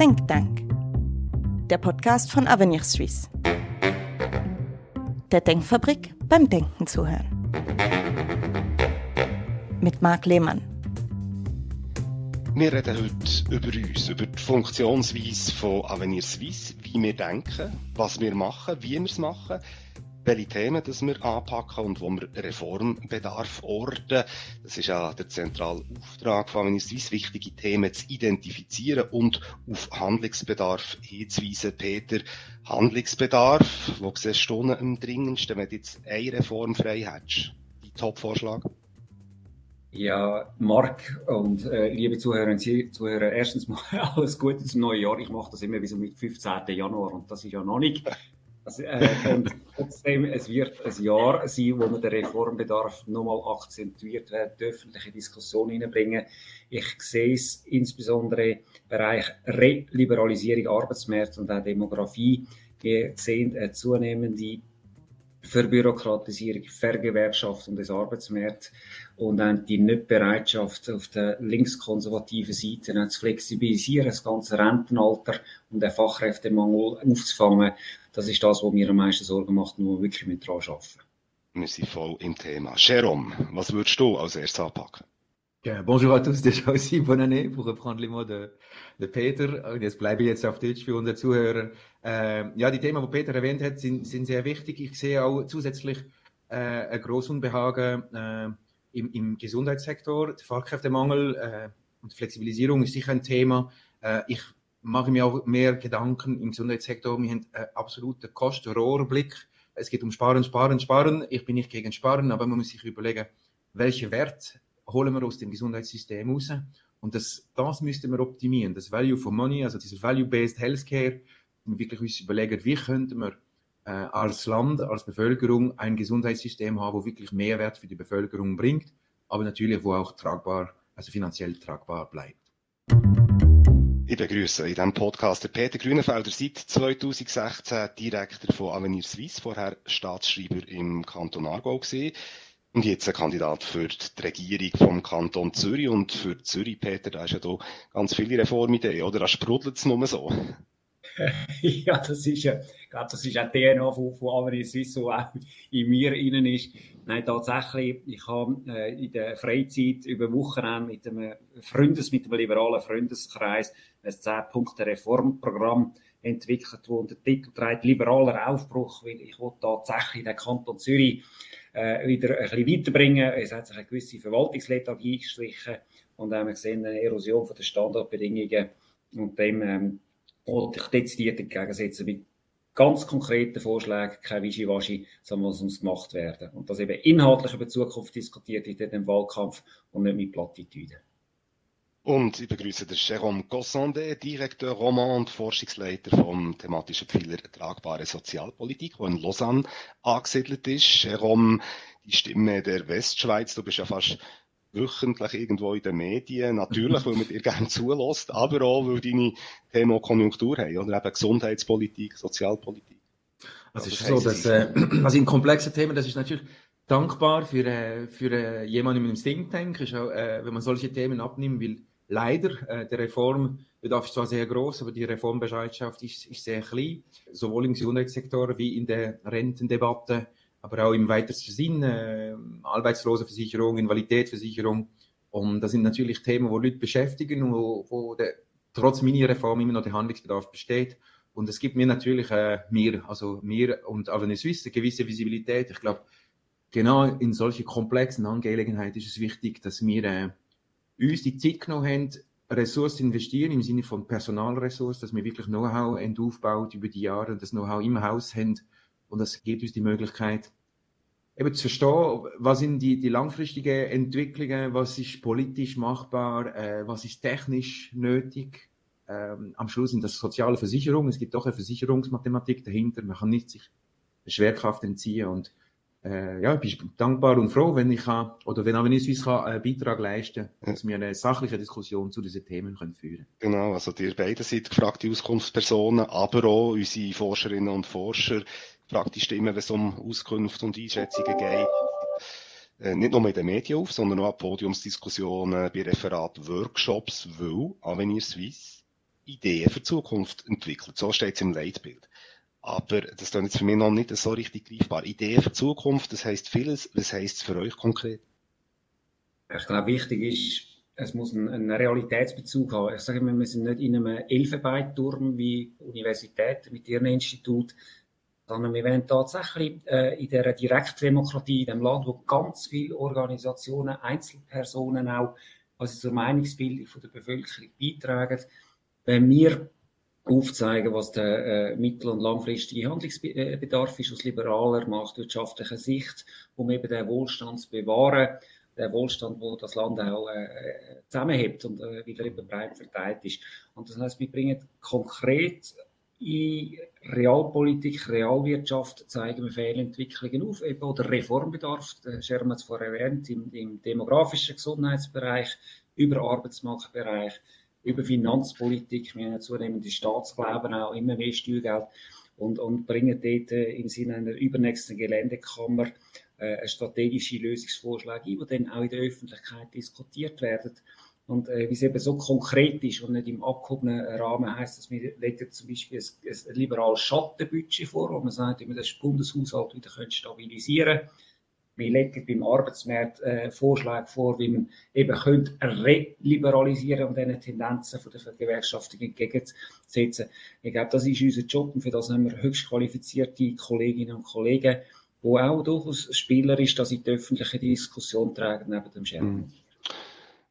Think Tank, der Podcast von Avenir Suisse. Der Denkfabrik beim Denken zuhören. Mit Marc Lehmann. Wir reden heute über uns, über die Funktionsweise von Avenir Suisse, wie wir denken, was wir machen, wie wir es machen, welche Themen das wir anpacken und wo wir Reformbedarf orten. Das ist ja der zentrale Auftrag von Suisse, wichtige Themen zu identifizieren und auf Handlungsbedarf hinzuweisen. Peter, Handlungsbedarf, wo siehst du am dringendsten, wenn du jetzt eine Reform frei hättest? Dein Top-Vorschlag? Ja, Marc und äh, liebe Zuhörerinnen und Zuhörer, erstens mal alles Gute zum neuen Jahr. Ich mache das immer so mit 15. Januar und das ist ja noch nicht. Äh, trotzdem, es wird ein Jahr sein, wo man den Reformbedarf nochmal akzentuiert wird, die öffentliche Diskussion hineinbringen. Ich sehe es insbesondere im Bereich Reliberalisierung Arbeitsmarkt und auch Demografie. Wir sehen eine zunehmende Verbürokratisierung, Vergewerkschaftung des Arbeitsmarkts und auch die Nichtbereitschaft auf der linkskonservativen Seite zu flexibilisieren, das ganze Rentenalter und den Fachkräftemangel aufzufangen. Das ist das, was mir am meisten Sorgen macht wir wirklich mit dran arbeiten. Wir sind voll im Thema. Jérôme, was würdest du als erstes anpacken? Ja, bonjour à tous déjà aussi, bonne année, pour reprendre les mots de, de Peter. Und jetzt bleibe ich jetzt auf Deutsch für unsere Zuhörer. Äh, ja, die Themen, die Peter erwähnt hat, sind, sind sehr wichtig. Ich sehe auch zusätzlich äh, ein grosses Unbehagen äh, im, im Gesundheitssektor. Der Fachkräftemangel äh, und Flexibilisierung ist sicher ein Thema. Äh, ich mache mir auch mehr Gedanken im Gesundheitssektor. Wir haben einen absoluten Kostenrohrblick. Es geht um Sparen, Sparen, Sparen. Ich bin nicht gegen Sparen, aber man muss sich überlegen, welche Wert holen wir aus dem Gesundheitssystem raus. Und das, das müssten wir optimieren. Das Value for Money, also dieses Value-Based Healthcare, wirklich uns überlegen, wie könnten wir äh, als Land, als Bevölkerung ein Gesundheitssystem haben, wo wirklich Mehrwert für die Bevölkerung bringt, aber natürlich, wo auch tragbar, also finanziell tragbar bleibt. Ich begrüße in diesem Podcast den Peter Grünenfelder, seit 2016 Direktor von Avenir Suisse, vorher Staatsschreiber im Kanton Aargau gewesen. Und jetzt ein Kandidat für die Regierung vom Kanton Zürich. Und für Zürich, Peter, da ist ja da ganz viele Reformideen, oder? Da sprudelt es nur so. ja, das ist ja, ich glaube, das ist auch DNA von, von Avenir Suisse, so auch in mir innen ist. Nein, tatsächlich, ich habe äh, in der Freizeit über Wochenende mit einem Freundes, mit einem liberalen Freundeskreis ein 10-Punkte-Reformprogramm entwickelt, wo der Titel trägt liberaler Aufbruch, weil ich will tatsächlich den Kanton Zürich äh, wieder ein bisschen weiterbringen. Es hat sich eine gewisse Verwaltungslethargie gestrichen und haben gesehen eine Erosion von den Standardbedingungen und dem ähm, ich dezidiert entgegensetzen mit ganz konkreten Vorschlägen, kein Wischiwaschi, sondern was muss gemacht werden. Und das eben inhaltlich über die Zukunft diskutiert in dem Wahlkampf und nicht mit Plattitüden. Und ich begrüße den Jérôme Gossandé, Direktor Roman und Forschungsleiter vom thematischen Pfeiler Tragbare Sozialpolitik, der in Lausanne angesiedelt ist. Jérôme, die Stimme der Westschweiz, du bist ja fast wöchentlich irgendwo in den Medien, natürlich, weil man dir gerne zulässt, aber auch, weil deine Themen Konjunktur haben, oder eben Gesundheitspolitik, Sozialpolitik. Also es ist so, dass, äh, also in komplexen Themen, das ist natürlich dankbar für, äh, für äh, jemanden mit einem Think Tank, ist auch, äh, wenn man solche Themen abnimmt, weil leider, äh, der Reformbedarf ist zwar sehr groß, aber die Reformbereitschaft ist, ist sehr klein, sowohl im Gesundheitssektor wie in der Rentendebatte, aber auch im weitesten Sinn, äh, Arbeitslosenversicherung, Invaliditätsversicherung. Und das sind natürlich Themen, wo Leute beschäftigen, wo, wo der, trotz Mini-Reform immer noch der Handlungsbedarf besteht. Und es gibt mir natürlich, äh, mir, also mir und Avenue Suisse, eine gewisse Visibilität. Ich glaube, genau in solche komplexen Angelegenheiten ist es wichtig, dass wir äh, uns die Zeit genommen haben, Ressourcen investieren im Sinne von Personalressourcen, dass wir wirklich Know-how aufbaut über die Jahre und das Know-how im Haus haben. Und das gibt uns die Möglichkeit, eben zu verstehen, was sind die, die langfristigen Entwicklungen, was ist politisch machbar, äh, was ist technisch nötig. Ähm, am Schluss sind das soziale Versicherungen. Es gibt doch eine Versicherungsmathematik dahinter. Man kann nicht sich Schwerkraft entziehen und äh, ja, ich bin dankbar und froh, wenn ich kann, oder wenn Avenir Suisse kann, einen Beitrag leisten kann, dass wir eine sachliche Diskussion zu diesen Themen können führen Genau, also ihr beide seid gefragte Auskunftspersonen, aber auch unsere Forscherinnen und Forscher, gefragte Stimmen, wenn es um Auskunft und Einschätzungen geht. Äh, nicht nur in den Medien auf, sondern auch Podiumsdiskussionen, bei Referat, Workshops, weil Avenir Suisse Ideen für die Zukunft entwickelt. So steht es im Leitbild. Aber das ist jetzt für mich noch nicht so richtig greifbar. Ideen für die Zukunft, das heißt vieles. Was heißt es für euch konkret? Ich glaube, wichtig ist, es muss einen, Realitätsbezug haben. Ich sage immer, wir sind nicht in einem Elfenbeinturm wie Universitäten mit ihren Instituten, sondern wir wollen tatsächlich äh, in der Direktdemokratie, in dem Land, wo ganz viele Organisationen, Einzelpersonen auch, also zur Meinungsbildung von der Bevölkerung beitragen, wenn wir aufzeigen, was der äh, mittel- und langfristige Handlungsbedarf ist. Aus liberaler, marktwirtschaftlicher Sicht, um eben den Wohlstand zu bewahren, der Wohlstand, wo das Land auch äh, zusammenhebt und äh, wieder eben breit verteilt ist. Und das heißt, wir bringen konkret in Realpolitik, Realwirtschaft zeigen wir Fehlentwicklungen auf, eben oder Reformbedarf, Scherm hat es vorher erwähnt, im, im demografischen Gesundheitsbereich, über Arbeitsmarktbereich, über Finanzpolitik, wir haben zunehmend Staatsglauben auch, immer mehr Steuergeld und, und bringen dort äh, im Sinne einer übernächsten Geländekammer äh, strategische Lösungsvorschläge ein, die dann auch in der Öffentlichkeit diskutiert werden. Und äh, wie es eben so konkret ist und nicht im abgehobenen Rahmen heißt, dass wir legen zum Beispiel ein, ein liberales Schattenbudget vor, wo man sagt, wie man das Bundeshaushalt wieder stabilisieren könnte. Wir legen beim Arbeitsmarkt äh, Vorschläge vor, wie man eben könnte reliberalisieren und diesen Tendenzen von der Vergewerkschaftung entgegensetzen. Ich glaube, das ist unser Job und für das haben wir höchst qualifizierte Kolleginnen und Kollegen, wo auch durchaus Spieler ist, dass sie die öffentliche Diskussion tragen neben dem Scherben. Mhm.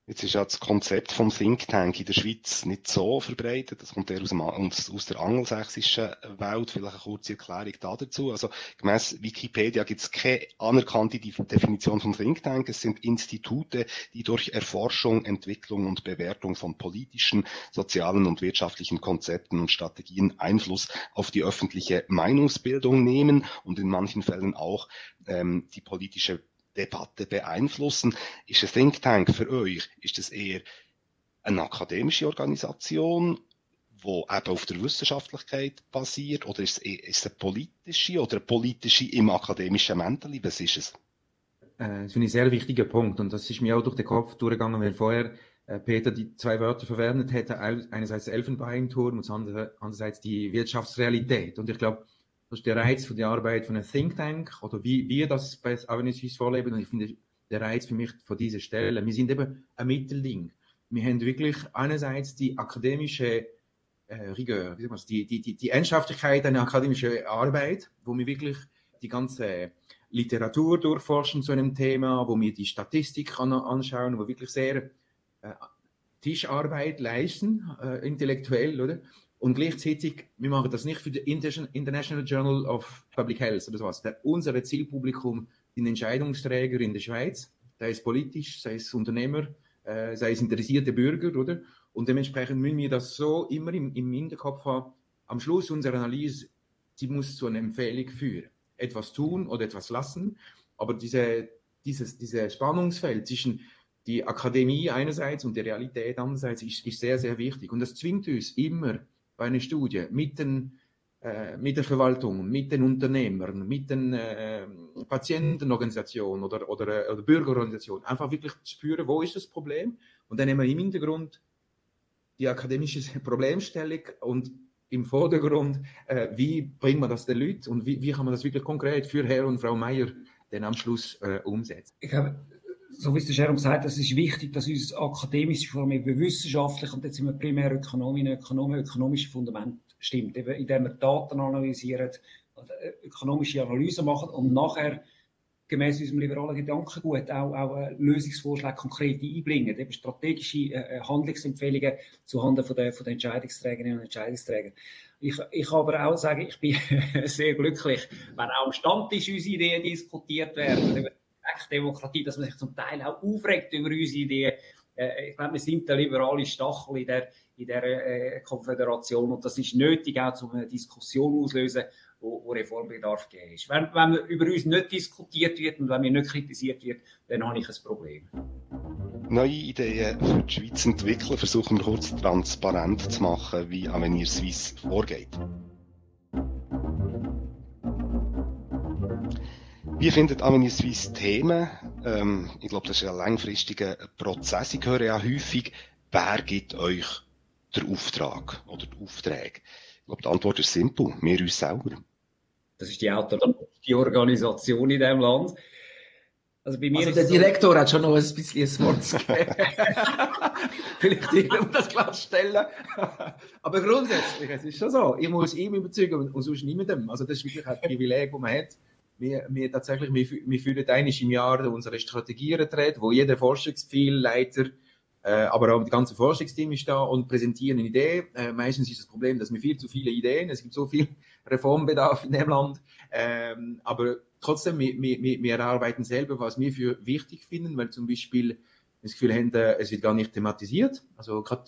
Jetzt ist ja das Konzept vom Think Tank in der Schweiz nicht so verbreitet. Das kommt eher aus, dem, aus der angelsächsischen Welt. Vielleicht eine kurze Erklärung da dazu. Also, gemäss Wikipedia gibt es keine anerkannte Definition von Think Tank. Es sind Institute, die durch Erforschung, Entwicklung und Bewertung von politischen, sozialen und wirtschaftlichen Konzepten und Strategien Einfluss auf die öffentliche Meinungsbildung nehmen und in manchen Fällen auch ähm, die politische Debatte beeinflussen. Ist ein Think Tank für euch, ist das eher eine akademische Organisation, wo eben auf der Wissenschaftlichkeit basiert, oder ist es, ist es eine politische oder eine politische im akademischen Mäntel? Was ist es? Äh, das finde ich ein sehr wichtiger Punkt und das ist mir auch durch den Kopf durchgegangen, weil vorher äh, Peter die zwei Wörter verwendet hätte, einerseits Elfenbeinturm und andererseits die Wirtschaftsrealität. Und ich glaube, das ist der Reiz von der Arbeit von einem Think Tank oder wie wir das bei Avenue Suisse vorleben. Und ich finde, der Reiz für mich von dieser Stelle, wir sind eben ein Mittelding. Wir haben wirklich einerseits die akademische äh, Rigeur, wie sagt die, die, die, die Ernsthaftigkeit einer akademischen Arbeit, wo wir wirklich die ganze Literatur durchforschen zu einem Thema, wo wir die Statistik an, anschauen, wo wir wirklich sehr äh, Tischarbeit leisten, äh, intellektuell, oder? Und gleichzeitig, wir machen das nicht für die International Journal of Public Health oder sowas. Der, unsere Zielpublikum sind Entscheidungsträger in der Schweiz, sei es politisch, sei es Unternehmer, äh, sei es interessierte Bürger, oder? Und dementsprechend müssen wir das so immer im, im Hinterkopf haben. Am Schluss unserer Analyse, sie muss zu einer Empfehlung führen. Etwas tun oder etwas lassen. Aber diese, dieses, dieses Spannungsfeld zwischen die Akademie einerseits und die Realität andererseits ist, ist sehr, sehr wichtig. Und das zwingt uns immer, bei einer Studie mit, den, äh, mit der Verwaltung, mit den Unternehmern, mit den äh, Patientenorganisationen oder, oder, äh, oder Bürgerorganisationen, einfach wirklich spüren, wo ist das Problem und dann haben wir im Hintergrund die akademische Problemstellung und im Vordergrund, äh, wie bringt man das den Leuten und wie, wie kann man das wirklich konkret für Herr und Frau Meier dann am Schluss äh, umsetzen? Ich habe so wie es der Sharon sagt, es ist wichtig, dass unser akademisches, vor allem wissenschaftlich, und jetzt sind wir primär Ökonomen, Ökonomen, ökonomische Fundament stimmt, eben, indem wir Daten analysieren, äh, ökonomische Analysen machen und nachher gemäß unserem liberalen Gedankengut auch, auch äh, Lösungsvorschläge konkret einbringen, eben strategische äh, äh Handlungsempfehlungen zuhanden von der, von der Entscheidungsträgerinnen und Entscheidungsträger. Ich, ich aber auch sagen, ich bin sehr glücklich, wenn auch am Stammtisch unsere Ideen diskutiert werden Direktdemokratie, dass man sich zum Teil auch aufregt über unsere Ideen. Äh, ich glaube, wir sind der liberale Stachel in der, in der äh, Konföderation und das ist nötig auch, um eine Diskussion auslösen, wo, wo Reformbedarf gegeben ist. Wenn, wenn über uns nicht diskutiert wird und wenn wir nicht kritisiert wird, dann habe ich ein Problem. Neue Ideen für die Schweiz entwickeln, versuchen wir kurz transparent zu machen, wie Avenir Suisse vorgeht. Wie findet Avenue Suisse Themen? Ähm, ich glaube, das ist ein langfristiger Prozess. Ich höre ja häufig, wer gibt euch der Auftrag oder die Aufträge? Ich glaube, die Antwort ist simpel. Wir uns selber. Das ist die autonomie Organisation in diesem Land. Also bei mir also der Direktor so, hat schon noch ein bisschen ein Wort zu geben. Vielleicht ich um das klarstellen. Aber grundsätzlich, es ist schon so. Ich muss ihm überzeugen und sonst niemandem. Also das ist wirklich ein Privileg, das man hat. Wir, wir tatsächlich, wir, wir führen einmal im Jahr unsere Strategieretreat, wo jeder Forschungszielleiter äh, aber auch das ganze Forschungsteam ist da und präsentieren eine Idee. Äh, meistens ist das Problem, dass wir viel zu viele Ideen, es gibt so viel Reformbedarf in dem Land. Ähm, aber trotzdem, wir, wir, wir erarbeiten selber, was wir für wichtig finden, weil zum Beispiel das Gefühl haben, äh, es wird gar nicht thematisiert. Also gerade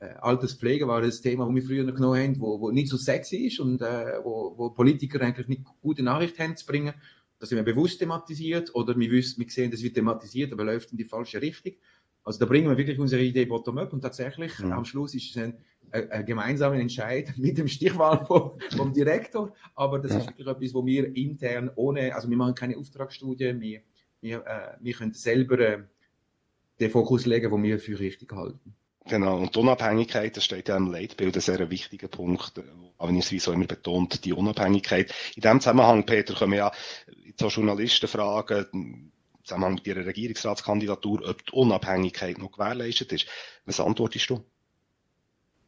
äh, Alterspflege war das Thema, wo wir früher noch genommen haben, wo, wo nicht so sexy ist und äh, wo, wo Politiker eigentlich nicht gute Nachrichten haben zu bringen. Das sind wir bewusst thematisiert oder wir, wissen, wir sehen, das wird thematisiert, aber läuft in die falsche Richtung. Also da bringen wir wirklich unsere Idee bottom-up und tatsächlich mhm. am Schluss ist es ein, ein, ein gemeinsamer Entscheid mit dem Stichwahl vom, vom Direktor, aber das ja. ist wirklich etwas, wo wir intern ohne, also wir machen keine Auftragsstudie, wir, wir, äh, wir können selber äh, den Fokus legen, wo wir für richtig halten. Genau, und die Unabhängigkeit, das steht ja im Leitbild, ein sehr wichtiger Punkt, aber nicht so immer betont, die Unabhängigkeit. In dem Zusammenhang, Peter, können wir ja so Journalisten fragen, Zusammenhang mit Ihrer Regierungsratskandidatur, ob die Unabhängigkeit noch gewährleistet ist. Was antwortest du?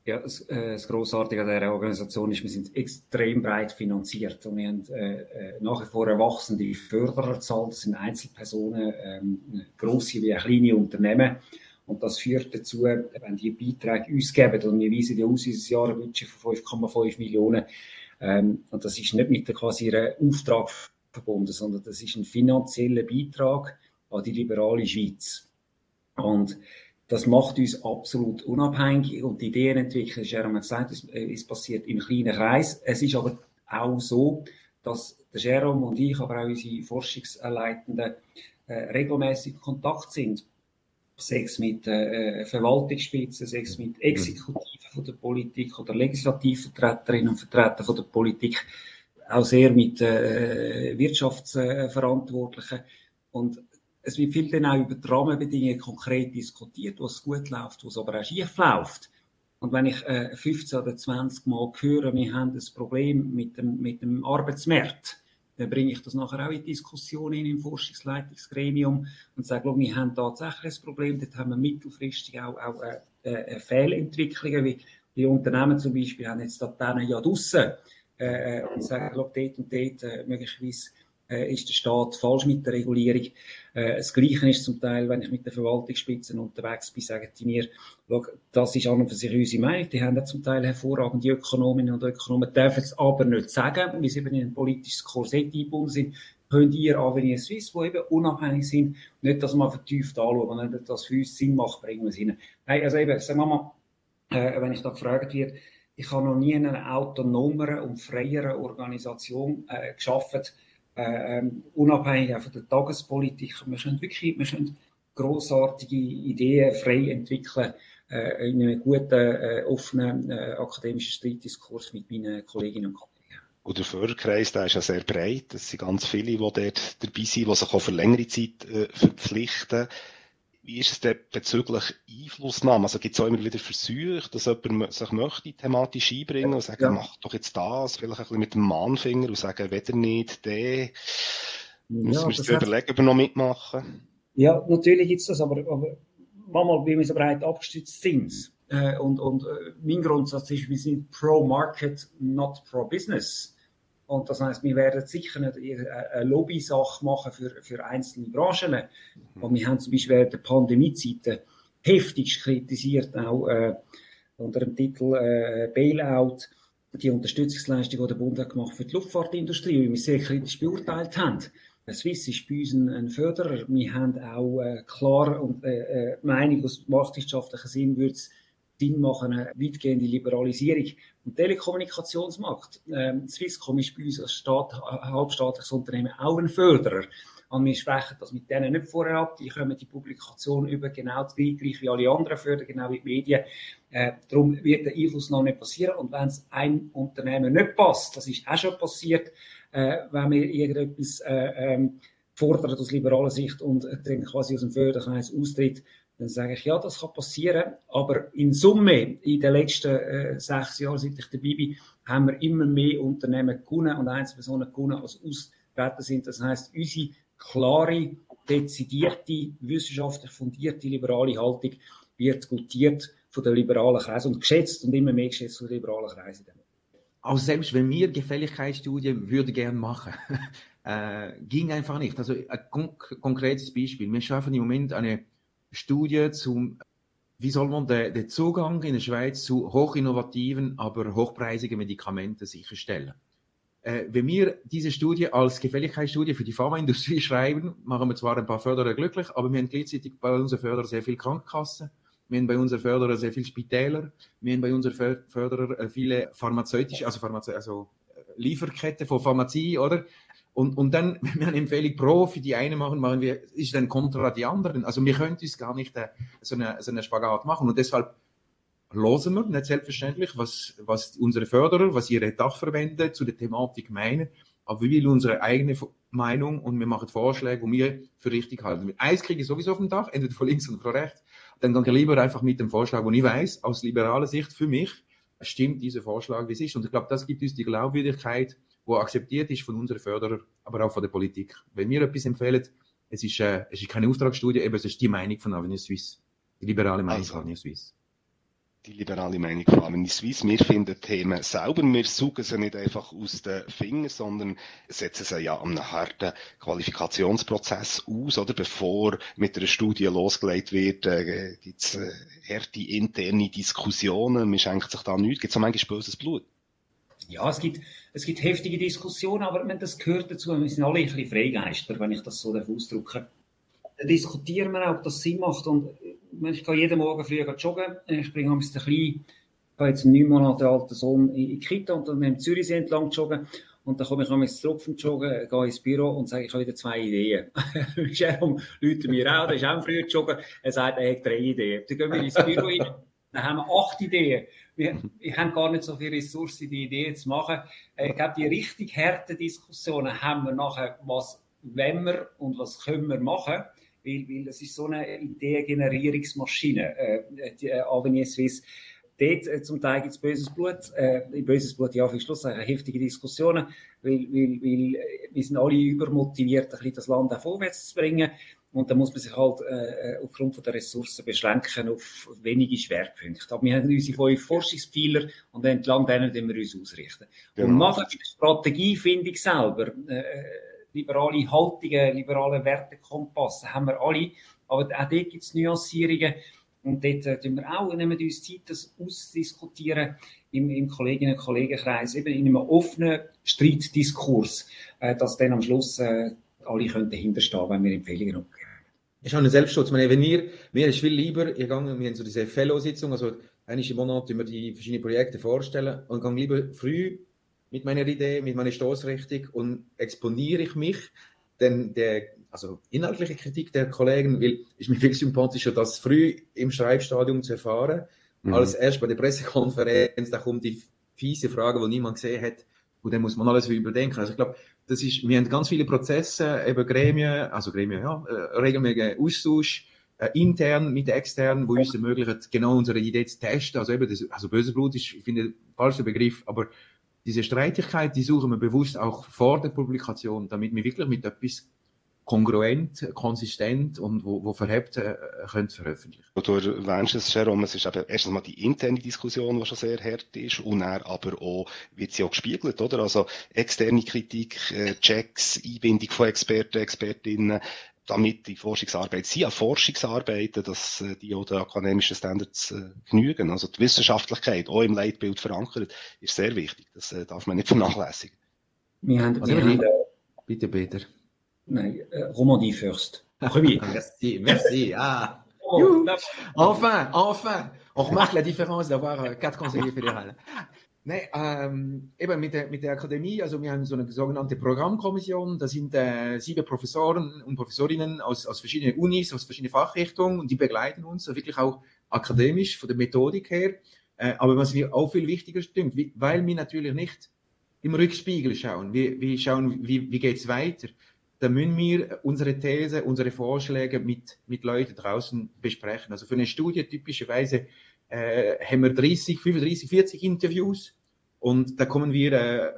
Ja, das, äh, das Grossartige an dieser Organisation ist, wir sind extrem breit finanziert und wir haben äh, äh nach wie vor eine wachsende Fördererzahl. Das sind Einzelpersonen, ähm, grosse wie kleine Unternehmen. Und das führt dazu, wenn die Beiträge uns geben, und wir weisen ja aus, unser Jahresbudget von 5,5 Millionen, ähm, und das ist nicht mit der quasi einer Auftrag verbunden, sondern das ist ein finanzieller Beitrag an die liberale Schweiz. Und das macht uns absolut unabhängig und die Ideenentwicklung, Jerome hat gesagt, es, äh, es passiert im kleinen Kreis. Es ist aber auch so, dass der Jerome und ich, aber auch unsere Forschungsleitenden äh, regelmäßig Kontakt sind. Sechs mit äh, Verwaltungsspitzen, sechs mit Exekutiven von der Politik oder Legislativvertreterinnen und Vertretern von der Politik auch sehr mit äh, Wirtschaftsverantwortlichen. Und es wird viel dann auch über die Rahmenbedingungen konkret diskutiert, was gut läuft, was aber auch schief läuft. Und wenn ich äh, 15 oder 20 Mal höre, wir haben ein Problem mit dem, mit dem Arbeitsmarkt, dann bringe ich das nachher auch in Diskussionen im Forschungsleitungsgremium und sage, wir haben tatsächlich ein Problem, dort haben wir mittelfristig auch, auch äh, äh, Fehlentwicklungen, wie die Unternehmen zum Beispiel haben jetzt da ja draussen äh, äh, und sagen, dort und dort äh, möglicherweise äh, ist der Staat falsch mit der Regulierung. Äh, das Gleiche ist zum Teil, wenn ich mit den Verwaltungsspitzen unterwegs bin, sagen die mir, das ist an und für sich unsere Meinung. Die haben ja zum Teil hervorragende Ökonominnen und Ökonomen, dürfen es aber nicht sagen, weil sie eben in ein politisches Korsett eingebunden sind. Könnt ihr Avenir Suisse, die eben unabhängig sind, nicht das mal vertieft anschauen, wenn das für uns Sinn macht, bringen wir es rein. Nein, also eben, sagen wir mal, äh, wenn ich da gefragt werde, ich habe noch nie in einer autonomeren und freieren Organisation äh, geschafft, äh, ähm, unabhängig von der Tagespolitik. Wir können wirklich, wir können großartige Ideen frei entwickeln äh, in einem guten, äh, offenen äh, akademischen Streitdiskurs mit meinen Kolleginnen und Kollegen. Und der Förderkreis, der ist ja sehr breit. Es sind ganz viele, die dort dabei sind, die sich auch für längere Zeit äh, verpflichten. Wie ist es denn bezüglich Einflussnahme? Also gibt es auch immer wieder Versuche, dass jemand sich möchte thematisch einbringen und sagen, ja. mach doch jetzt das, vielleicht ein bisschen mit dem Mahnfinger und sagen, weder nicht, der, müssen wir uns überlegen, ob wir noch mitmachen. Ja, natürlich gibt es das, aber, aber manchmal, wie wir so breit abgestützt sind. Äh, und, und äh, mein Grundsatz ist, wir sind pro-Market, not pro-business. Und das heißt, wir werden sicher nicht eine Lobby-Sache machen für, für einzelne Branchen. Mhm. Und wir haben zum Beispiel während der Pandemiezeiten heftigst kritisiert, auch äh, unter dem Titel äh, Bailout, die Unterstützungsleistung, die der Bund hat gemacht für die Luftfahrtindustrie, wie wir sehr kritisch beurteilt haben. Swiss ist bei uns ein, Förderer. Wir haben auch äh, klar und äh, äh Meinung aus marktwirtschaftlicher Sinn würde es Sinn machen, eine weitgehende Liberalisierung im Telekommunikationsmarkt. Ähm, Swisscom ist bei uns als Staat, halbstaatliches Unternehmen auch ein Förderer. Und wir sprechen das mit denen nicht vorher ab. Die kommen die Publikation über genau das gleiche wie alle anderen Förder, genau wie die Medien. Äh, darum wird der Einfluss noch nicht passieren. Und wenn es einem Unternehmen nicht passt, das ist auch schon passiert, äh, wenn wir irgendetwas äh, ähm, fordern aus liberaler Sicht und dann quasi aus dem Förderkreis austritt, dann sage ich, ja, das kann passieren, aber in Summe, in den letzten äh, sechs Jahren, seit ich dabei bin, haben wir immer mehr Unternehmen gewonnen und Einzelpersonen gewonnen, als austreten sind. Das heißt, unsere klare, dezidierte, wissenschaftlich fundierte, liberale Haltung wird gutiert von den liberalen Kreisen und geschätzt und immer mehr geschätzt von den liberalen Kreisen. Auch selbst wenn wir Gefälligkeitsstudien würden gerne machen, äh, ging einfach nicht. Also ein konk konkretes Beispiel. Wir schaffen im Moment eine Studie zum, wie soll man den, den Zugang in der Schweiz zu hochinnovativen, aber hochpreisigen Medikamenten sicherstellen. Äh, wenn wir diese Studie als Gefälligkeitsstudie für die Pharmaindustrie schreiben, machen wir zwar ein paar Förderer glücklich, aber wir haben gleichzeitig bei unseren Förderern sehr viel Krankenkassen, wir haben bei unseren Förderern sehr viel Spitäler, wir haben bei unseren Förderern äh, viele pharmazeutische, also, Pharmaze also äh, Lieferkette von Pharmazie, oder? Und, und dann, wenn wir eine Empfehlung pro für die eine machen, machen wir, ist dann kontra die anderen. Also wir können uns gar nicht äh, so, eine, so eine Spagat machen. Und deshalb hören wir nicht selbstverständlich, was, was unsere Förderer, was ihre Dachverbände zu der Thematik meinen. Aber wir will unsere eigene Meinung und wir machen Vorschläge, die wir für richtig halten. Eins kriege ich sowieso auf dem Dach, entweder von links oder von rechts. Dann gehe ich lieber einfach mit dem Vorschlag, wo ich weiß, aus liberaler Sicht für mich, stimmt dieser Vorschlag, wie es ist. Und ich glaube, das gibt uns die Glaubwürdigkeit, wo akzeptiert ist von unseren Förderern, aber auch von der Politik. Wenn wir etwas empfehlen, es ist, äh, es ist keine Auftragsstudie, eben, es ist die Meinung von Avenir Suisse. Die liberale Meinung also. von Avenir Suisse die liberale Meinung von Avenue Suisse. Wir finden Themen selber, wir suchen sie nicht einfach aus den Fingern, sondern setzen sie ja an einem harten Qualifikationsprozess aus, oder? Bevor mit einer Studie losgelegt wird, äh, gibt es äh, harte interne Diskussionen, man schenkt sich da nichts, gibt es manchmal böses Blut. Ja, es gibt, es gibt heftige Diskussionen, aber das gehört dazu. Wir sind alle ein bisschen Freigeister, wenn ich das so ausdrücken Da diskutieren wir auch, ob das Sinn macht. Und ich gehe jeden Morgen früh joggen. Ich bringe den kleinen, ich gehe jetzt einen neun Monate alten Sohn in die Kita und dann dem Zürichsee entlang joggen. Und dann komme ich einmal zurück vom Joggen, gehe ins Büro und sage, ich habe wieder zwei Ideen. Jerome läutet mir auch, der ist auch früher joggen. Er sagt, er hat drei Ideen. Dann gehen wir ins Büro rein. Dann haben wir acht Ideen. Wir, wir haben gar nicht so viele Ressourcen, die Ideen zu machen. Äh, ich glaube, die richtig harten Diskussionen haben wir nachher, was wollen wir und was können wir machen weil, weil es ist so eine Ideengenerierungsmaschine, äh, die äh, Avenir Suisse. Dort äh, zum Teil gibt es böses Blut, äh, böses Blut, ja, für Schluss, äh, heftige Diskussionen, weil, weil, weil äh, wir sind alle übermotiviert, ein bisschen das Land auch vorwärts zu bringen. Und da muss man sich halt äh, äh aufgrund von der Ressourcen beschränken auf wenige Schwerpunkte. Aber wir haben unsere fünf Forschungspfeiler und entlang denen wir uns ausrichten. Genau. Und machen die Strategie, finde ich selber, äh, liberale Haltungen, liberale Wertekompass haben wir alle. Aber auch dort gibt es Nuancierungen. Und dort äh, wir auch, nehmen wir uns Zeit, das auszudiskutieren im, im Kolleginnen- und Kollegenkreis, eben in einem offenen Streitdiskurs, äh, dass dann am Schluss äh, alle können dahinterstehen, wenn wir Empfehlungen abgeben. Ich habe einen Selbstschutz. meine, wenn wir, mir ist viel lieber, ich gehe, wir haben so diese Fellow-Sitzung, also einmal im Monat immer die verschiedenen Projekte vorstellen und gehe lieber früh mit meiner Idee, mit meiner Stoßrichtung und exponiere ich mich, denn der, also inhaltliche Kritik der Kollegen will, ist mir viel sympathischer, das früh im Schreibstadium zu erfahren, mhm. als erst bei der Pressekonferenz, da kommt die fiese Frage, die niemand gesehen hat, und dann muss man alles überdenken. Also ich glaube, das ist, wir haben ganz viele Prozesse, eben Gremien, also Gremien, ja, äh, regelmäßiger Austausch, äh, intern mit extern, wo uns ermöglicht, genau unsere Idee zu testen. Also eben, das, also böses Blut ist, ich finde, falscher Begriff, aber diese Streitigkeit, die suchen wir bewusst auch vor der Publikation, damit wir wirklich mit etwas kongruent, konsistent und wo, wo verhebt äh, können veröffentlichen. Du erwähnst es, Jerome, es ist eben erstens mal die interne Diskussion, die schon sehr hart ist, und dann aber auch, wird sie auch gespiegelt, oder? Also externe Kritik, äh, Checks, Einbindung von Experten, Expertinnen, damit die Forschungsarbeit, sie an Forschungsarbeiten, dass äh, die auch den akademischen Standards äh, genügen. Also die Wissenschaftlichkeit, auch im Leitbild verankert, ist sehr wichtig. Das äh, darf man nicht vernachlässigen. Wir haben, also, wir haben, bitte, Peter. Nein, äh, Romandie first. Premier. merci, merci. Ah. Oh, enfin, enfin. On remarque la différence d'avoir euh, quatre conseillers fédéraux. Nein, ähm, eben mit der, mit der Akademie, also wir haben so eine sogenannte Programmkommission, da sind äh, sieben Professoren und Professorinnen aus, aus verschiedenen Unis, aus verschiedenen Fachrichtungen und die begleiten uns wirklich auch akademisch von der Methodik her. Äh, aber was mir auch viel wichtiger stimmt, wie, weil wir natürlich nicht im Rückspiegel schauen, wir, wir schauen, wie, wie geht's weiter. Dann müssen wir unsere These, unsere Vorschläge mit, mit Leuten draußen besprechen. Also für eine Studie typischerweise äh, haben wir 30, 35, 40 Interviews und da kommen wir äh,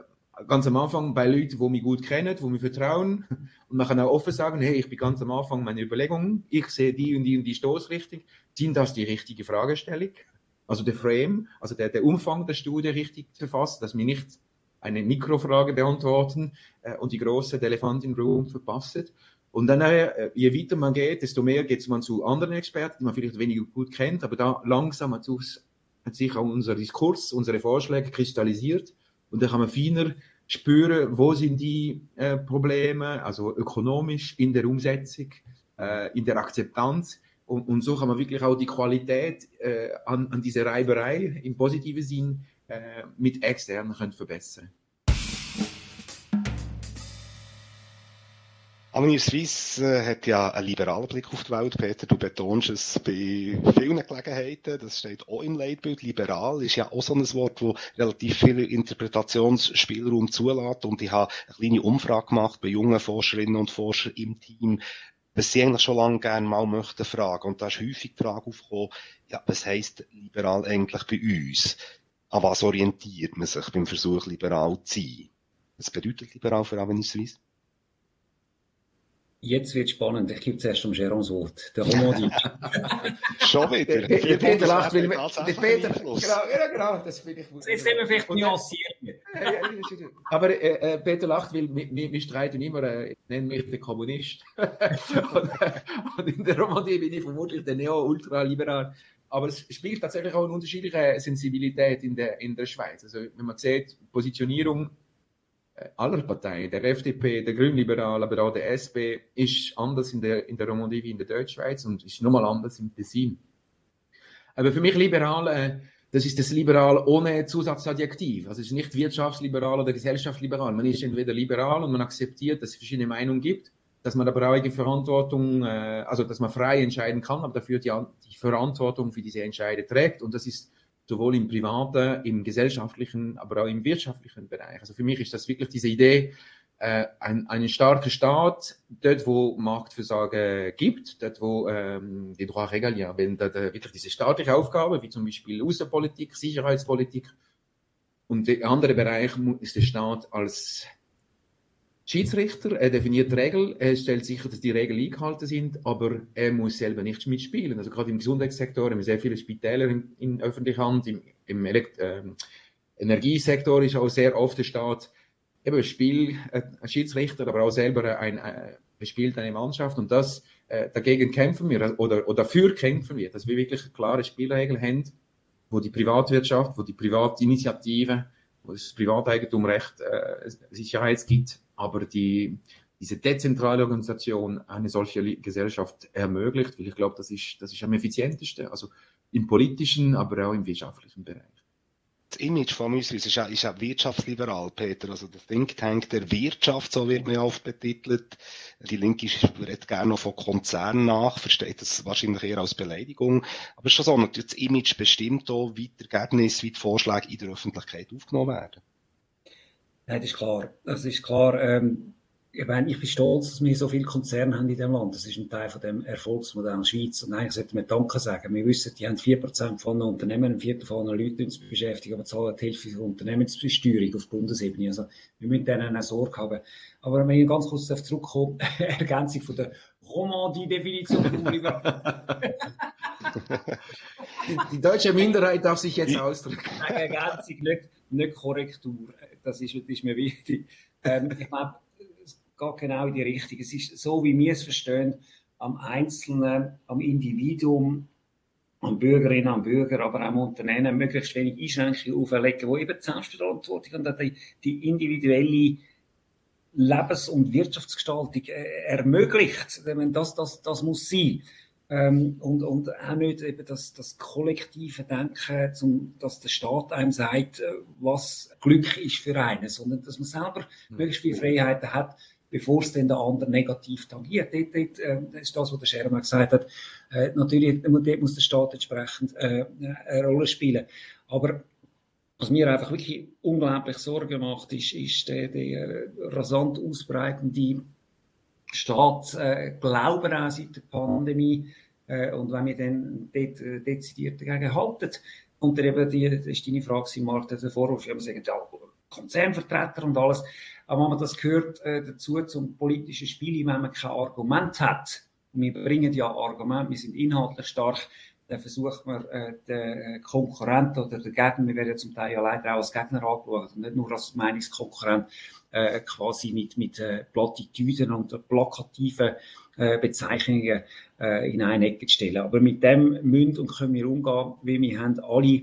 ganz am Anfang bei Leuten, die mich gut kennen, die mir vertrauen und man kann auch offen sagen, hey, ich bin ganz am Anfang meiner Überlegungen, ich sehe die und die und die Stoßrichtung, sind das die richtige Fragestellung? Also der Frame, also der, der Umfang der Studie richtig zu fassen, dass wir nicht eine Mikrofrage beantworten äh, und die große Elefant im Raum verpassen. Und dann, äh, je weiter man geht, desto mehr geht man zu anderen Experten, die man vielleicht weniger gut kennt, aber da langsam hat sich auch unser Diskurs, unsere Vorschläge kristallisiert und da kann man feiner spüren, wo sind die äh, Probleme, also ökonomisch in der Umsetzung, äh, in der Akzeptanz. Und, und, so kann man wirklich auch die Qualität äh, an, an dieser Reiberei im positiven Sinn mit externen können verbessern Avenir Suisse äh, hat ja einen liberalen Blick auf die Welt. Peter, du betonst es bei vielen Gelegenheiten. Das steht auch im Leitbild. Liberal ist ja auch so ein Wort, das relativ viel Interpretationsspielraum zulässt. Und ich habe eine kleine Umfrage gemacht bei jungen Forscherinnen und Forschern im Team, was sie eigentlich schon lange gerne mal möchten fragen. Und da ist häufig die Frage aufgekommen, ja, was heisst liberal eigentlich bei uns? An was orientiert man sich beim Versuch, liberal zu sein? Was bedeutet liberal für Avenir Suisse? Jetzt wird spannend. Ich gebe zuerst um Jérômes Wort. Der Romandi. Schon wieder. Der, der Peter lacht, weil der Peter, genau, ja, genau, das finde ich gut. Jetzt sind wir vielleicht nuanciert. Aber äh, äh, Peter lacht, weil wir, wir streiten immer, äh, nennen mich den Kommunist. und, und, in der Romandie bin ich vermutlich der Neo-Ultraliberal. Aber es spielt tatsächlich auch eine unterschiedliche Sensibilität in der, in der Schweiz. Also wenn man sieht, Positionierung äh, aller Parteien, der FDP, der Grünliberal, aber auch der SP, ist anders in der, in der Romandie wie in der Deutschschweiz und ist nochmal anders im Tessin. Aber für mich liberal, äh, das ist das Liberal ohne Zusatzadjektiv. Also es ist nicht wirtschaftsliberal oder gesellschaftsliberal. Man ist entweder liberal und man akzeptiert, dass es verschiedene Meinungen gibt, dass man aber auch die Verantwortung, äh, also dass man frei entscheiden kann, aber dafür die, die Verantwortung für diese Entscheide trägt. Und das ist sowohl im privaten, im gesellschaftlichen, aber auch im wirtschaftlichen Bereich. Also für mich ist das wirklich diese Idee, äh, ein, einen starken Staat, dort wo Marktversagen gibt, dort wo ähm, die droits régaliens, wenn da, wirklich diese staatliche Aufgabe, wie zum Beispiel Außenpolitik, Sicherheitspolitik und der andere Bereich ist der Staat als Schiedsrichter, er definiert Regeln, er stellt sicher, dass die Regeln eingehalten sind, aber er muss selber nicht mitspielen. Also gerade im Gesundheitssektor haben wir sehr viele Spitäler in, in öffentlicher Hand, im, im Elekt äh, Energiesektor ist auch sehr oft der Staat eben Spiel, äh, ein Schiedsrichter, aber auch selber ein, äh, bespielt eine Mannschaft und das äh, dagegen kämpfen wir oder, oder dafür kämpfen wir, dass wir wirklich klare Spielregeln haben, wo die Privatwirtschaft, wo die Privatinitiative, wo das Privateigentumrecht äh, Sicherheit gibt, aber die, diese dezentrale Organisation eine solche Gesellschaft ermöglicht, weil ich glaube, das ist, das ist am effizientesten, also im politischen, aber auch im wirtschaftlichen Bereich. Das Image von uns ist ja, ist ja wirtschaftsliberal, Peter. Also der Think Tank der Wirtschaft, so wird man ja oft betitelt. Die Linke redet gerne noch von Konzernen nach, versteht das wahrscheinlich eher als Beleidigung. Aber es ist schon so, natürlich das Image bestimmt auch, wie die Ergebnisse, wie die Vorschläge in der Öffentlichkeit aufgenommen werden. Nein, das ist klar. Das ist klar. Ähm, ich, meine, ich bin stolz, dass wir so viele Konzerne haben in diesem Land. Das ist ein Teil von dem Erfolgsmodell Schweiz. Und eigentlich sollten wir Danke sagen. Wir wissen, die haben 4% von den Unternehmen, ein Viertel von den Leuten uns beschäftigen, aber zahlen die Hälfte der Unternehmensbesteuerung auf Bundesebene. Also, wir müssen denen eine Sorge haben. Aber wenn ich ganz kurz darauf zurückkomme, Ergänzung von der Romandie-Definition von die, die deutsche Minderheit darf sich jetzt ausdrücken. Ergänzung, nicht, nicht Korrektur. Das ist, ist mir wichtig. Ähm, ich glaube, es geht genau in die Richtung. Es ist so, wie wir es verstehen, am Einzelnen, am Individuum, am Bürgerinnen, am Bürger, aber auch am Unternehmen möglichst wenig Einschränkungen auferlegen, wo eben die Selbstverantwortung und die, die individuelle Lebens- und Wirtschaftsgestaltung äh, ermöglicht. Das, das, das muss sein. Ähm, und, und auch nicht eben das, das kollektive Denken, zum, dass der Staat einem sagt, äh, was Glück ist für einen, sondern dass man selber mhm. möglichst viele Freiheiten hat, bevor es dann der andere negativ tangiert. Dort, dort, äh, das ist das, was der Schermer gesagt hat. Äh, natürlich, dort muss der Staat entsprechend äh, eine Rolle spielen. Aber was mir einfach wirklich unglaublich Sorgen macht, ist, ist der, der rasant ausbreitende Staat äh, glauben auch seit der Pandemie. Äh, und wenn wir dann dort äh, dezidiert dagegen halten, und eben die, das ist deine Frage, Markt, der Vorwurf, ja, man sagt, ja, Konzernvertreter und alles. Aber wenn man das gehört äh, dazu zum politischen Spiel, wenn man kein Argument hat, wir bringen ja Argumente, wir sind inhaltlich stark, dann versucht man, äh, den Konkurrenten oder den Gegner, wir werden ja zum Teil ja leider auch als Gegner angeschaut nicht nur als Meinungskonkurrent, äh, quasi mit, mit äh, Plattitüden und plakativen äh, Bezeichnungen äh, in eine Ecke zu stellen. Aber mit dem müssen und können wir umgehen, weil wir haben alle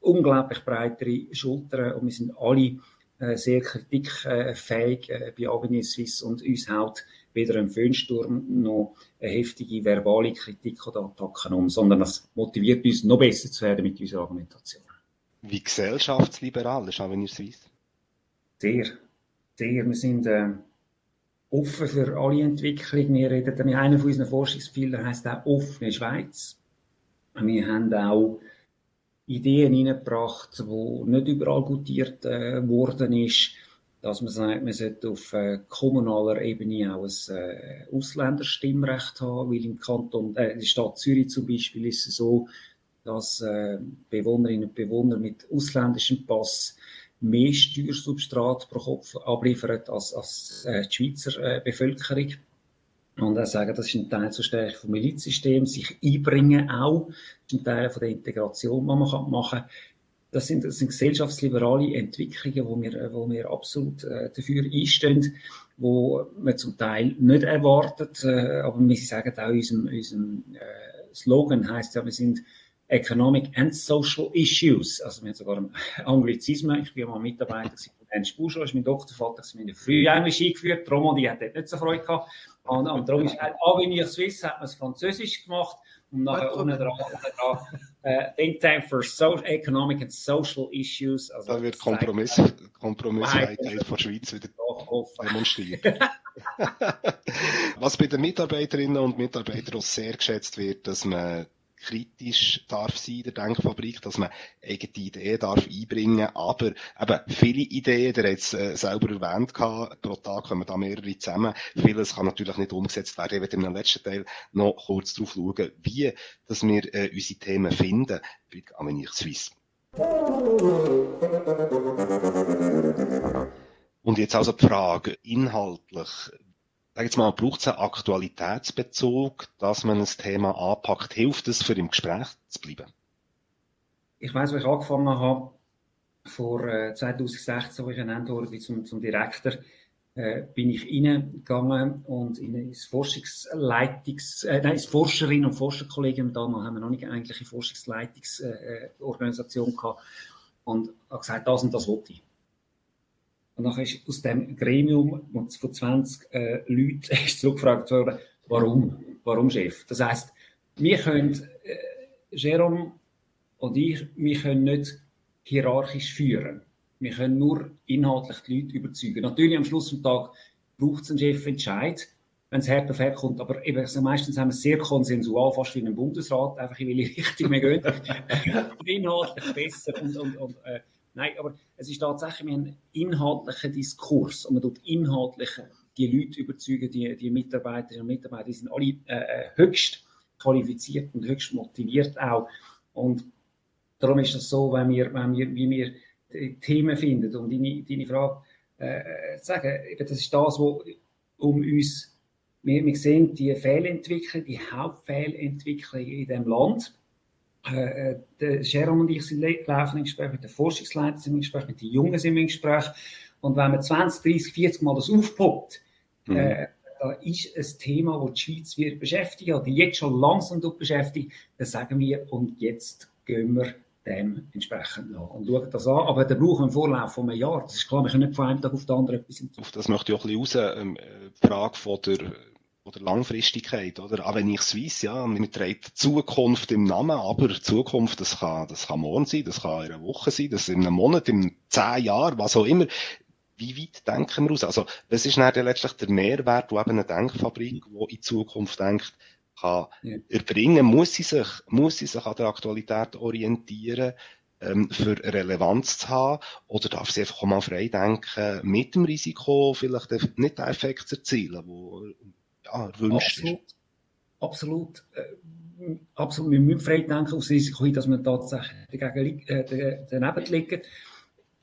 unglaublich breitere Schultern und wir sind alle äh, sehr kritikfähig äh, bei Avenir Suisse und uns haut weder ein Föhnsturm noch eine heftige verbale Kritik oder Attacken um, sondern das motiviert uns, noch besser zu werden mit unserer Argumentation. Wie gesellschaftsliberal ist Avenir Suisse? Sehr, sehr. Wir sind äh, offen für alle Entwicklungen. Wir reden, mit einer von unseren Forschungspfeilern heisst auch offene Schweiz. Wir haben auch Ideen hineingebracht, die nicht überall gutiert äh, worden ist, dass man sagt, man sollte auf äh, kommunaler Ebene auch ein äh, Ausländerstimmrecht haben, weil im Kanton, äh, in der Stadt Zürich zum Beispiel ist es so, dass äh, Bewohnerinnen und Bewohner mit ausländischem Pass mehr Steuersubstrat pro Kopf abliefern als, als äh, die Schweizer äh, Bevölkerung. Und auch sagen, das ist ein Teil zur Stärkung vom Milizsystem, sich einbringen auch, das ist ein Teil von der Integration, die man machen kann. Das sind, das sind gesellschaftsliberale Entwicklungen, wo wir, wo wir absolut äh, dafür einstehen, wo man zum Teil nicht erwartet, äh, aber wir sagen auch, unserem, unserem äh, Slogan heißt ja, wir sind Economic and Social Issues. Also wir haben sogar einen Anglizismus. Ich bin mal Mitarbeiter von Ernst Buschel, ist mein Doktorvater, das in früh Englisch eingeführt. Romo, die hat dort nicht so Freude gehabt. Und, und darum ist, Avenir Suisse hat man es Französisch gemacht und nachher unten dran, uh, Think Tank for so Economic and Social Issues. Also, da wird Kompromiss, Kompromissfreiheit von Schweiz wieder demonstriert. Was bei den Mitarbeiterinnen und Mitarbeitern auch sehr geschätzt wird, dass man kritisch darf sein, der Denkfabrik, dass man eigene Ideen darf einbringen, aber eben viele Ideen, der hat es äh, selber erwähnt gehabt, pro Tag kommen da mehrere zusammen. Vieles kann natürlich nicht umgesetzt werden. Ich werde im letzten Teil noch kurz darauf schauen, wie, dass wir äh, unsere Themen finden bei Avenir Suisse. Und jetzt also die Frage, inhaltlich, sag jetzt mal, braucht es einen Aktualitätsbezug, dass man ein Thema anpackt? Hilft es, für im Gespräch zu bleiben? Ich weiß, wo ich angefangen habe, vor äh, 2016, wo ich ernannt wurde zum, zum Direktor, äh, bin ich reingegangen und in ins Forschungsleitungs, äh, nein, ins Forscherinnen und Forscherkollegium, damals haben wir noch nicht eine eigentliche Forschungsleitungsorganisation äh, gehabt, und habe gesagt, das und das wollte ich. Und dann ist aus dem Gremium von 20 äh, Leuten ist zurückgefragt worden, warum? Warum Chef? Das heisst, wir können, äh, Jerome und ich, wir können nicht hierarchisch führen. Wir können nur inhaltlich die Leute überzeugen. Natürlich am Schluss des Tages braucht es einen Chefentscheid, wenn es hart auf hart kommt. Aber eben, also meistens haben wir es sehr konsensual, fast wie in einem Bundesrat, einfach in welche Richtung wir gehen. inhaltlich besser und, und, und äh, Nein, aber es ist tatsächlich ein inhaltlicher Diskurs und man tut inhaltlich die Leute überzeugen, die, die Mitarbeiterinnen und Mitarbeiter, die sind alle äh, äh, höchst qualifiziert und höchst motiviert auch. Und darum ist es so, wenn wir, wenn wir, wie wir Themen finden und deine, deine Frage äh, sagen, eben, das ist das, was um uns, wir, wir sehen die Fehlentwicklung, die Hauptfehlentwicklung in dem Land äh, der Jerome und ich sind laufen im Gespräch, mit den Forschungsleitern sind im Gespräch, mit den Jungen sind im Gespräch. Und wenn man 20, 30, 40 Mal das aufpoppt, mhm. äh, da ist ein Thema, das die Schweiz wird beschäftigen, oder jetzt schon langsam beschäftigt, dann sagen wir, und jetzt gehen wir dem entsprechend nach und schauen das an. Aber da brauchen wir einen Vorlauf von einem Jahr. Das ist klar, wir können nicht von einem Tag auf den anderen etwas Auf das möchte ich auch ein bisschen raus, ähm, die Frage von der oder Langfristigkeit, oder? Auch wenn ich Swiss, ja, man trägt Zukunft im Namen, aber Zukunft, das kann, das kann morgen sein, das kann in einer Woche sein, das in einem Monat, in zehn Jahren, was auch immer. Wie weit denken wir aus? Also, was ist dann letztlich der Mehrwert, wo eben eine Denkfabrik, die in Zukunft denkt, kann ja. erbringen? Muss sie sich, muss sie sich an der Aktualität orientieren? ähm, für Relevanz zu haben? Oder darf sie einfach mal frei denken, mit dem Risiko vielleicht nicht den Effekt zu erzielen, wo erwünscht absolut. Absolut. Äh, absolut. Wir müssen frei denken aus Risiko dass wir tatsächlich äh, daneben liegen.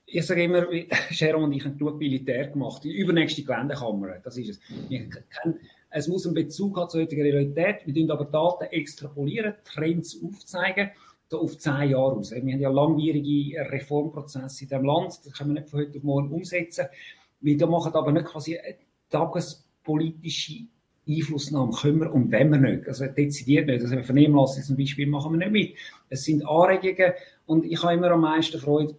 Ich sage immer, Sharon und ich haben genug Militär gemacht. Die übernächste Geländekammer, das ist es. Ich kenne es muss einen Bezug haben zur heutigen Realität. Wir tun aber Daten extrapolieren, Trends aufzeigen, da auf zehn Jahre aus. Wir haben ja langwierige Reformprozesse in diesem Land, das können wir nicht von heute auf morgen umsetzen. Wir machen aber nicht quasi tagespolitische Einflussnahme können wir und wenn wir nicht. Also dezidiert nicht. Also Vernehmlassung zum Beispiel machen wir nicht mit. Es sind Anregungen und ich habe immer am meisten Freude,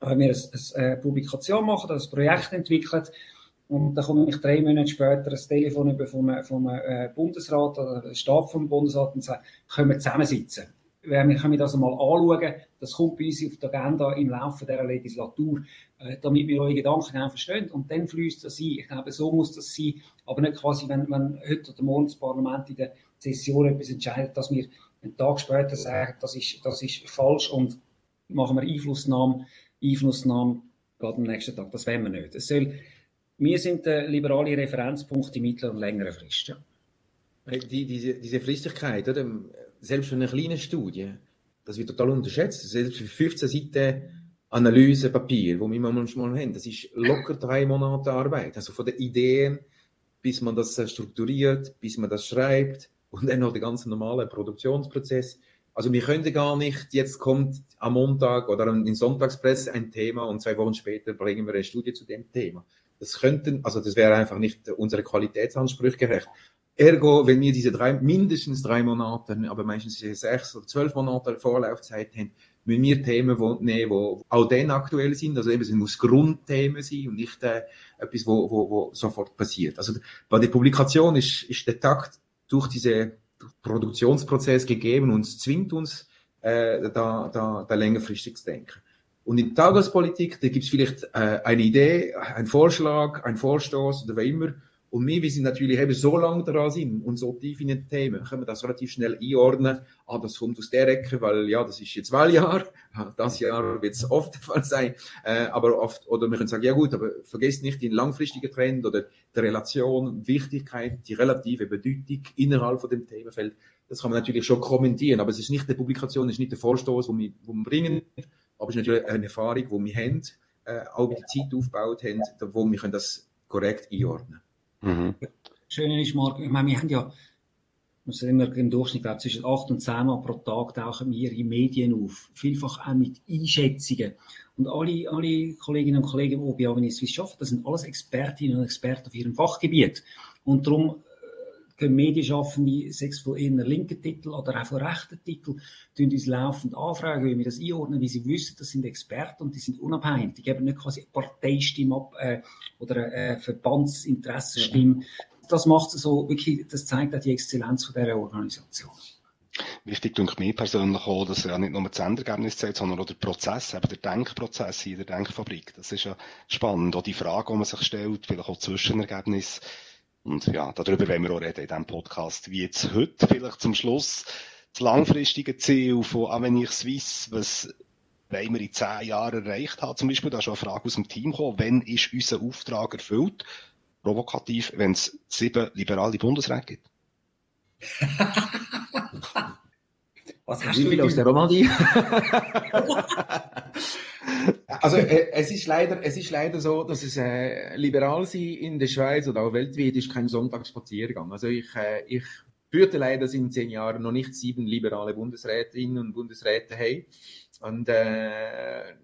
wenn wir eine, eine Publikation machen, ein Projekt entwickelt und dann komme ich drei Monate später ein Telefon über vom, vom äh, Bundesrat oder der Stab vom Bundesrat und sage, können wir zusammensitzen? Wir können das einmal anschauen. Das kommt bei uns auf die Agenda im Laufe dieser Legislatur, äh, damit wir eure Gedanken auch verstehen. Und dann fließt das ein. Ich glaube, so muss das sein. Aber nicht quasi, wenn, wenn heute oder morgen das Parlament in der Session etwas entscheidet, dass wir einen Tag später sagen, das ist, das ist falsch und machen wir Einflussnahme, Einflussnahme gerade am nächsten Tag. Das wollen wir nicht. Es soll wir sind der liberale Referenzpunkt in mittlerer und längerer Frist. Die, diese, diese Fristigkeit, oder? selbst für eine kleine Studie, das wird total unterschätzt. Selbst für 15 Seiten Analysepapier, wo wir manchmal haben, das ist locker drei Monate Arbeit. Also von den Ideen, bis man das strukturiert, bis man das schreibt und dann noch der ganze normale Produktionsprozess. Also wir können gar nicht, jetzt kommt am Montag oder in Sonntagspresse ein Thema und zwei Wochen später bringen wir eine Studie zu dem Thema. Das könnten, also das wäre einfach nicht unsere Qualitätsansprüche gerecht. Ergo, wenn wir diese drei, mindestens drei Monate, aber meistens sechs oder zwölf Monate Vorlaufzeit haben, müssen wir Themen nehmen, die auch dann aktuell sind. Also eben, es muss Grundthemen sein und nicht äh, etwas, wo, wo, wo sofort passiert. Also bei der Publikation ist, ist der Takt durch diesen Produktionsprozess gegeben und es zwingt uns, äh, da, da, da längerfristig zu denken. Und in der Tagespolitik, da gibt es vielleicht äh, eine Idee, ein Vorschlag, ein Vorstoß oder wie immer. Und wir, wir sind natürlich eben so lange dran sind und so tief in den Themen, können wir das relativ schnell einordnen. Ah, das kommt aus der Ecke, weil ja, das ist jetzt Wahljahr. Das Jahr wird es oft der Fall sein. Äh, aber oft, oder wir können sagen, ja gut, aber vergesst nicht den langfristigen Trend oder die Relation, Wichtigkeit, die relative Bedeutung innerhalb von dem Themenfeld. Das kann man natürlich schon kommentieren, aber es ist nicht die Publikation, es ist nicht der Vorstoß, wo wir, wir bringen, aber es ist natürlich eine Erfahrung, die wir haben, äh, auch die Zeit aufgebaut haben, wo wir das korrekt einordnen können. Mhm. Schön ist, Marc, ich meine, wir haben ja muss immer im Durchschnitt glaube, zwischen acht und zehn Mal pro Tag tauchen wir in Medien auf. Vielfach auch mit Einschätzungen. Und alle, alle Kolleginnen und Kollegen, die bei Avenir Swiss arbeiten, das sind alles Expertinnen und Experten auf ihrem Fachgebiet. Und darum können Medienschaffende, sechs von eher linken Titel oder auch von rechten Titel, tun uns laufend anfragen, wie wir das einordnen, wie sie wissen, das sind Experten und die sind unabhängig. Die geben nicht quasi Parteistimme ab äh, oder eine Verbandsinteressenstimme. Das macht so wirklich, das zeigt auch die Exzellenz von dieser Organisation. Wichtig denke mir persönlich auch, dass ja nicht nur das Endergebnis zählt, sondern auch der Prozess, eben der Denkprozess in der Denkfabrik. Das ist ja spannend. Auch die Frage, die man sich stellt, vielleicht auch Zwischenergebnis und ja, darüber werden wir auch reden in diesem Podcast. Wie jetzt heute, vielleicht zum Schluss, das langfristige Ziel von Avenir Suisse, was wollen wir in zehn Jahren erreicht haben? Zum Beispiel, da ist schon eine Frage aus dem Team gekommen, wann ist unser Auftrag erfüllt? Provokativ, wenn es sieben liberale Bundesräte gibt. Was hast du aus der Romandie? also äh, es ist leider, es ist leider so, dass es äh, liberal sein in der Schweiz oder auch weltweit ist kein Sonntagsspaziergang. Also ich, äh, ich führte leider in zehn Jahren noch nicht sieben liberale Bundesrätinnen und Bundesräte hey. Und äh,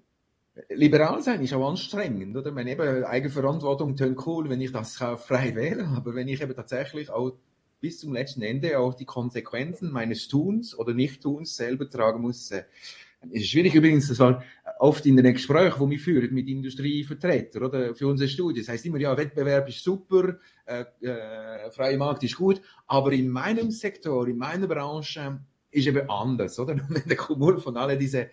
liberal sein ist auch anstrengend, oder? Wenn eben Eigenverantwortung tönt cool, wenn ich das frei wähle, aber wenn ich eben tatsächlich auch bis zum letzten Ende auch die Konsequenzen meines Tuns oder Nichttuns selber tragen muss. Äh, es ist schwierig übrigens, das war oft in den Gesprächen, wo wir führen mit Industrievertretern oder für unsere Studie. Das heißt immer, ja, Wettbewerb ist super, äh, äh, freie Markt ist gut, aber in meinem Sektor, in meiner Branche ist eben anders, oder? Wenn der Kumul von all diese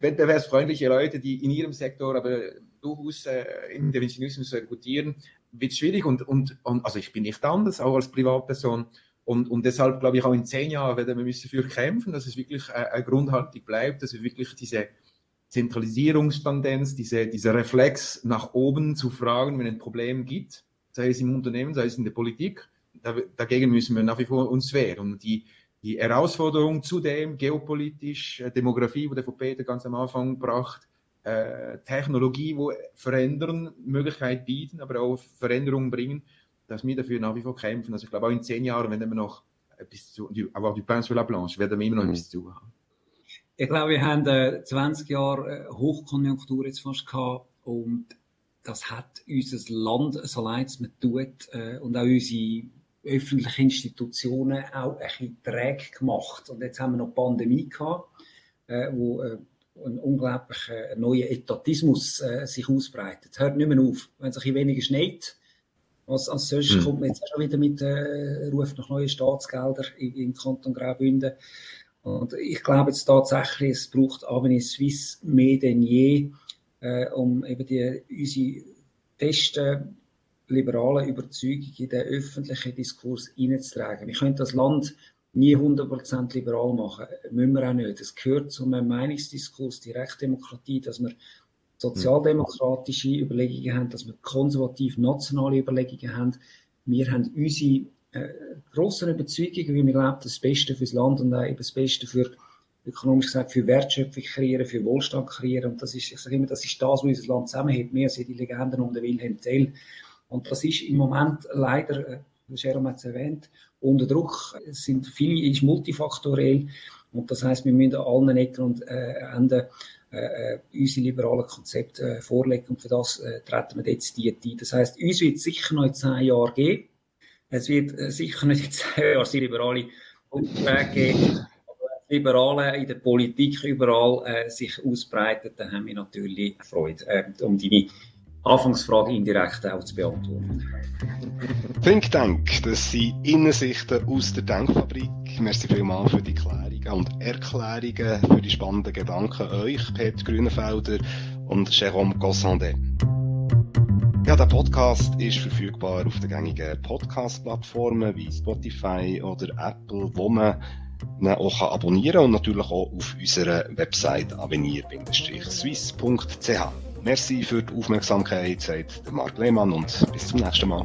wettbewerbsfreundliche Leute, die in ihrem Sektor aber durchaus äh, Interventionismus rekrutieren, wird schwierig und, und, und also ich bin nicht anders, auch als Privatperson. Und, und deshalb glaube ich auch in zehn Jahren werden wir müssen dafür kämpfen, dass es wirklich äh, eine Grundhaltung bleibt, dass wir wirklich diese Zentralisierungstendenz, diese, dieser Reflex nach oben zu fragen, wenn ein Problem gibt, sei es im Unternehmen, sei es in der Politik, dagegen müssen wir nach wie vor uns wehren. Und die, die Herausforderung zudem, geopolitisch, äh, Demografie, wo der Peter ganz am Anfang bracht, äh, Technologie, wo verändern, Möglichkeit bieten, aber auch Veränderungen bringen, dass wir dafür nach wie vor kämpfen. Also ich glaube auch in zehn Jahren, wenn wir noch etwas zu, aber du Pain sur la Planche, werden wir immer noch mhm. etwas zu haben. Ich glaube, wir haben äh, 20 Jahre äh, Hochkonjunktur jetzt fast gehabt und das hat unser Land, so leid es mir tut, äh, und auch unsere öffentlichen Institutionen auch ein bisschen träge gemacht. Und jetzt haben wir noch Pandemie gehabt, äh, wo ein unglaublicher neuer Etatismus äh, sich ausbreitet. Hört nicht mehr auf. Wenn es ein bisschen weniger schneit, als, als sonst mhm. kommt man jetzt schon wieder mit äh, Ruf nach neuen Staatsgeldern im Kanton Graubünden. Und ich glaube jetzt tatsächlich, es braucht Avenue Suisse mehr denn je, äh, um eben die, unsere festen liberalen Überzeugungen in den öffentlichen Diskurs hineinzutragen. Wir können das Land nie 100% liberal machen. Müssen wir auch nicht. Es gehört zum Meinungsdiskurs, die Rechtsdemokratie, dass wir sozialdemokratische Überlegungen haben, dass wir konservativ-nationale Überlegungen haben. Wir haben unsere äh, grossen Überzeugungen, wie wir glauben, das Beste fürs Land und auch eben das Beste für, ökonomisch gesagt, für Wertschöpfung kreieren, für Wohlstand kreieren. Und das ist, ich sage immer, das ist das, was unser Land zusammenhält, mehr als die Legenden um den Wilhelm Tell. Und das ist im Moment leider, äh, Jerome hat es erwähnt, unter Druck. Es sind viele, ist multifaktoriell. Und das heißt, wir müssen allen Ecken und äh, Enden äh, äh, unsere liberalen Konzepte äh, vorlegen. Und für das äh, treten wir jetzt die ein. Das heißt, uns wird sicher noch in zehn Jahren geben. Es wird äh, sicher nicht in zehn Jahren sehr liberale Umwege geben. Liberale in der Politik überall äh, sich ausbreiten, dann haben wir natürlich Freude äh, um deine Anfangsfrage indirekt auch zu beantworten. Think Tank, das sind Innensichten aus der Denkfabrik. Merci vielmals für die Klärungen und Erklärungen, für die spannenden Gedanken euch, Peter Grünenfelder und Jérôme Gossandet. Ja, der Podcast ist verfügbar auf den gängigen Podcast-Plattformen wie Spotify oder Apple, wo man ihn auch abonnieren kann und natürlich auch auf unserer Website avenir-swiss.ch. Merci für die Aufmerksamkeit, sagt Marc Lehmann und bis zum nächsten Mal.